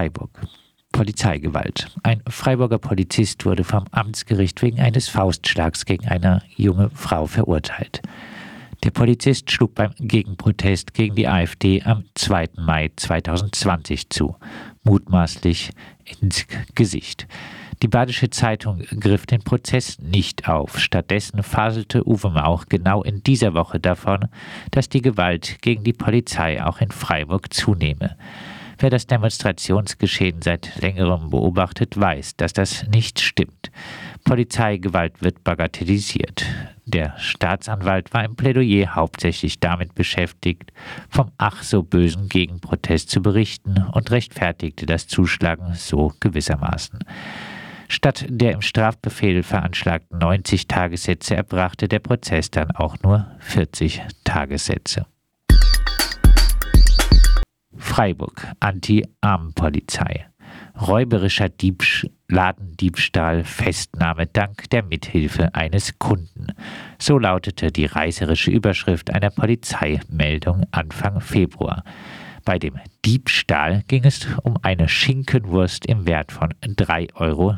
Freiburg. Polizeigewalt. Ein Freiburger Polizist wurde vom Amtsgericht wegen eines Faustschlags gegen eine junge Frau verurteilt. Der Polizist schlug beim Gegenprotest gegen die AfD am 2. Mai 2020 zu, mutmaßlich ins Gesicht. Die Badische Zeitung griff den Prozess nicht auf. Stattdessen faselte Uwe Mauch genau in dieser Woche davon, dass die Gewalt gegen die Polizei auch in Freiburg zunehme. Wer das Demonstrationsgeschehen seit längerem beobachtet, weiß, dass das nicht stimmt. Polizeigewalt wird bagatellisiert. Der Staatsanwalt war im Plädoyer hauptsächlich damit beschäftigt, vom ach so bösen Gegenprotest zu berichten und rechtfertigte das Zuschlagen so gewissermaßen. Statt der im Strafbefehl veranschlagten 90 Tagessätze erbrachte der Prozess dann auch nur 40 Tagessätze. Freiburg, Anti-Armenpolizei. Räuberischer Diebsch Ladendiebstahl, Festnahme dank der Mithilfe eines Kunden. So lautete die reißerische Überschrift einer Polizeimeldung Anfang Februar. Bei dem Diebstahl ging es um eine Schinkenwurst im Wert von 3,79 Euro.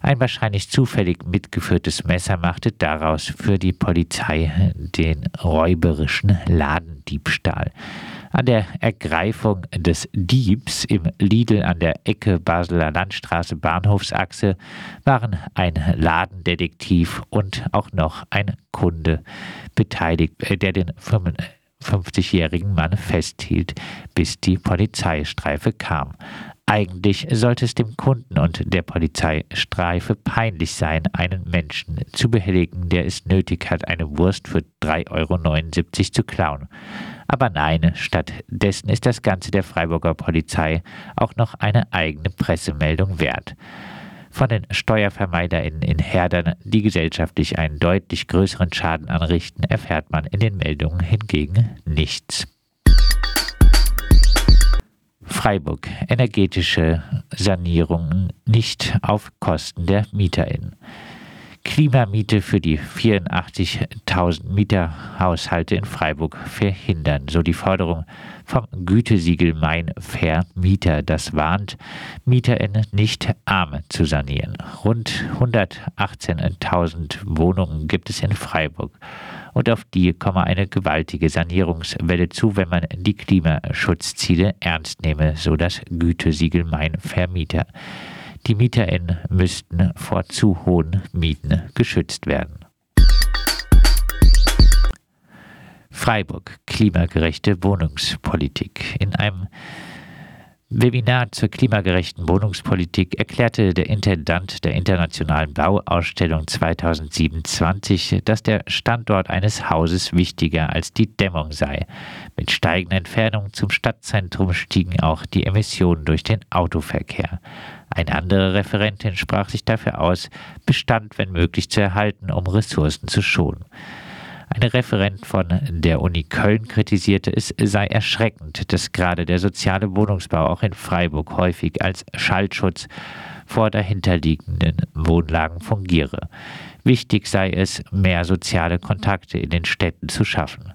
Ein wahrscheinlich zufällig mitgeführtes Messer machte daraus für die Polizei den räuberischen Ladendiebstahl. An der Ergreifung des Diebs im Lidl an der Ecke Basler Landstraße Bahnhofsachse waren ein Ladendetektiv und auch noch ein Kunde beteiligt, äh, der den 55-jährigen Mann festhielt, bis die Polizeistreife kam. Eigentlich sollte es dem Kunden und der Polizeistreife peinlich sein, einen Menschen zu behelligen, der es nötig hat, eine Wurst für 3,79 Euro zu klauen. Aber nein, stattdessen ist das Ganze der Freiburger Polizei auch noch eine eigene Pressemeldung wert. Von den SteuervermeiderInnen in Herdern, die gesellschaftlich einen deutlich größeren Schaden anrichten, erfährt man in den Meldungen hingegen nichts. Freiburg. Energetische Sanierungen nicht auf Kosten der MieterInnen. Klimamiete für die 84.000 Mieterhaushalte in Freiburg verhindern, so die Forderung vom Gütesiegel Mein Fair Mieter, das warnt, MieterInnen nicht arm zu sanieren. Rund 118.000 Wohnungen gibt es in Freiburg und auf die komme eine gewaltige Sanierungswelle zu, wenn man die Klimaschutzziele ernst nehme, so das Gütesiegel Mein Vermieter. Die MieterInnen müssten vor zu hohen Mieten geschützt werden. Freiburg, klimagerechte Wohnungspolitik. In einem Webinar zur klimagerechten Wohnungspolitik erklärte der Intendant der Internationalen Bauausstellung 2027, dass der Standort eines Hauses wichtiger als die Dämmung sei. Mit steigender Entfernung zum Stadtzentrum stiegen auch die Emissionen durch den Autoverkehr. Eine andere Referentin sprach sich dafür aus, Bestand wenn möglich zu erhalten, um Ressourcen zu schonen. Eine Referent von der Uni Köln kritisierte, es sei erschreckend, dass gerade der soziale Wohnungsbau auch in Freiburg häufig als Schallschutz vor dahinterliegenden Wohnlagen fungiere. Wichtig sei es, mehr soziale Kontakte in den Städten zu schaffen.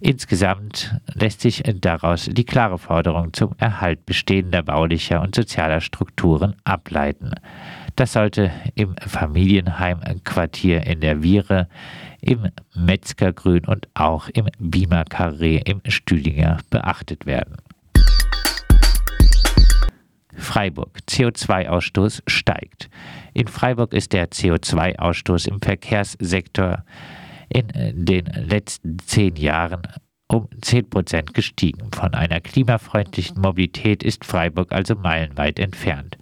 Insgesamt lässt sich daraus die klare Forderung zum Erhalt bestehender baulicher und sozialer Strukturen ableiten. Das sollte im Familienheimquartier in der Viere, im Metzgergrün und auch im Beamer Carré im Stüdinger beachtet werden. Freiburg. CO2-Ausstoß steigt. In Freiburg ist der CO2-Ausstoß im Verkehrssektor in den letzten zehn Jahren um 10% gestiegen. Von einer klimafreundlichen Mobilität ist Freiburg also meilenweit entfernt.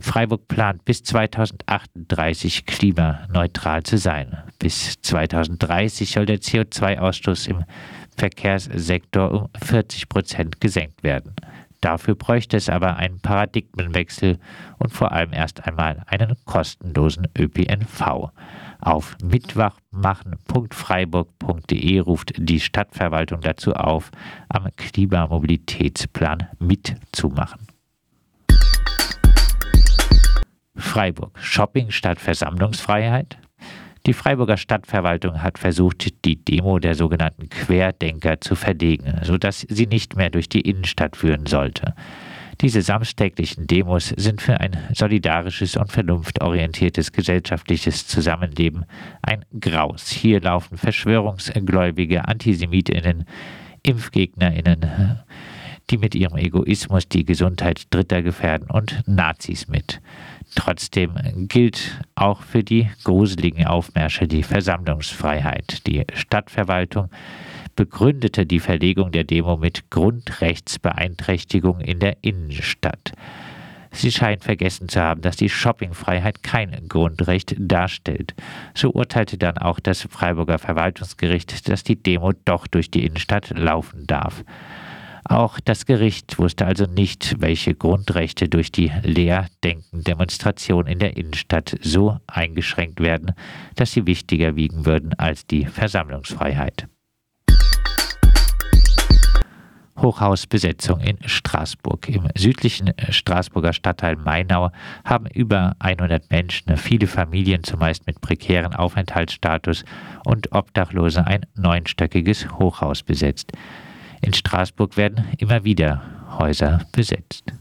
Freiburg plant bis 2038 klimaneutral zu sein. Bis 2030 soll der CO2-Ausstoß im Verkehrssektor um 40 Prozent gesenkt werden. Dafür bräuchte es aber einen Paradigmenwechsel und vor allem erst einmal einen kostenlosen ÖPNV. Auf mitmachen.freiburg.de ruft die Stadtverwaltung dazu auf, am Klimamobilitätsplan mitzumachen. Freiburg. Shopping statt Versammlungsfreiheit? Die Freiburger Stadtverwaltung hat versucht, die Demo der sogenannten Querdenker zu verlegen, sodass sie nicht mehr durch die Innenstadt führen sollte. Diese samstäglichen Demos sind für ein solidarisches und vernunftorientiertes gesellschaftliches Zusammenleben ein Graus. Hier laufen Verschwörungsgläubige, Antisemitinnen, Impfgegnerinnen, die mit ihrem Egoismus die Gesundheit Dritter gefährden und Nazis mit. Trotzdem gilt auch für die gruseligen Aufmärsche die Versammlungsfreiheit. Die Stadtverwaltung begründete die Verlegung der Demo mit Grundrechtsbeeinträchtigung in der Innenstadt. Sie scheint vergessen zu haben, dass die Shoppingfreiheit kein Grundrecht darstellt. So urteilte dann auch das Freiburger Verwaltungsgericht, dass die Demo doch durch die Innenstadt laufen darf. Auch das Gericht wusste also nicht, welche Grundrechte durch die Leerdenken-Demonstration in der Innenstadt so eingeschränkt werden, dass sie wichtiger wiegen würden als die Versammlungsfreiheit. Hochhausbesetzung in Straßburg. Im südlichen Straßburger Stadtteil Mainau haben über 100 Menschen, viele Familien zumeist mit prekären Aufenthaltsstatus und Obdachlose ein neunstöckiges Hochhaus besetzt. In Straßburg werden immer wieder Häuser besetzt.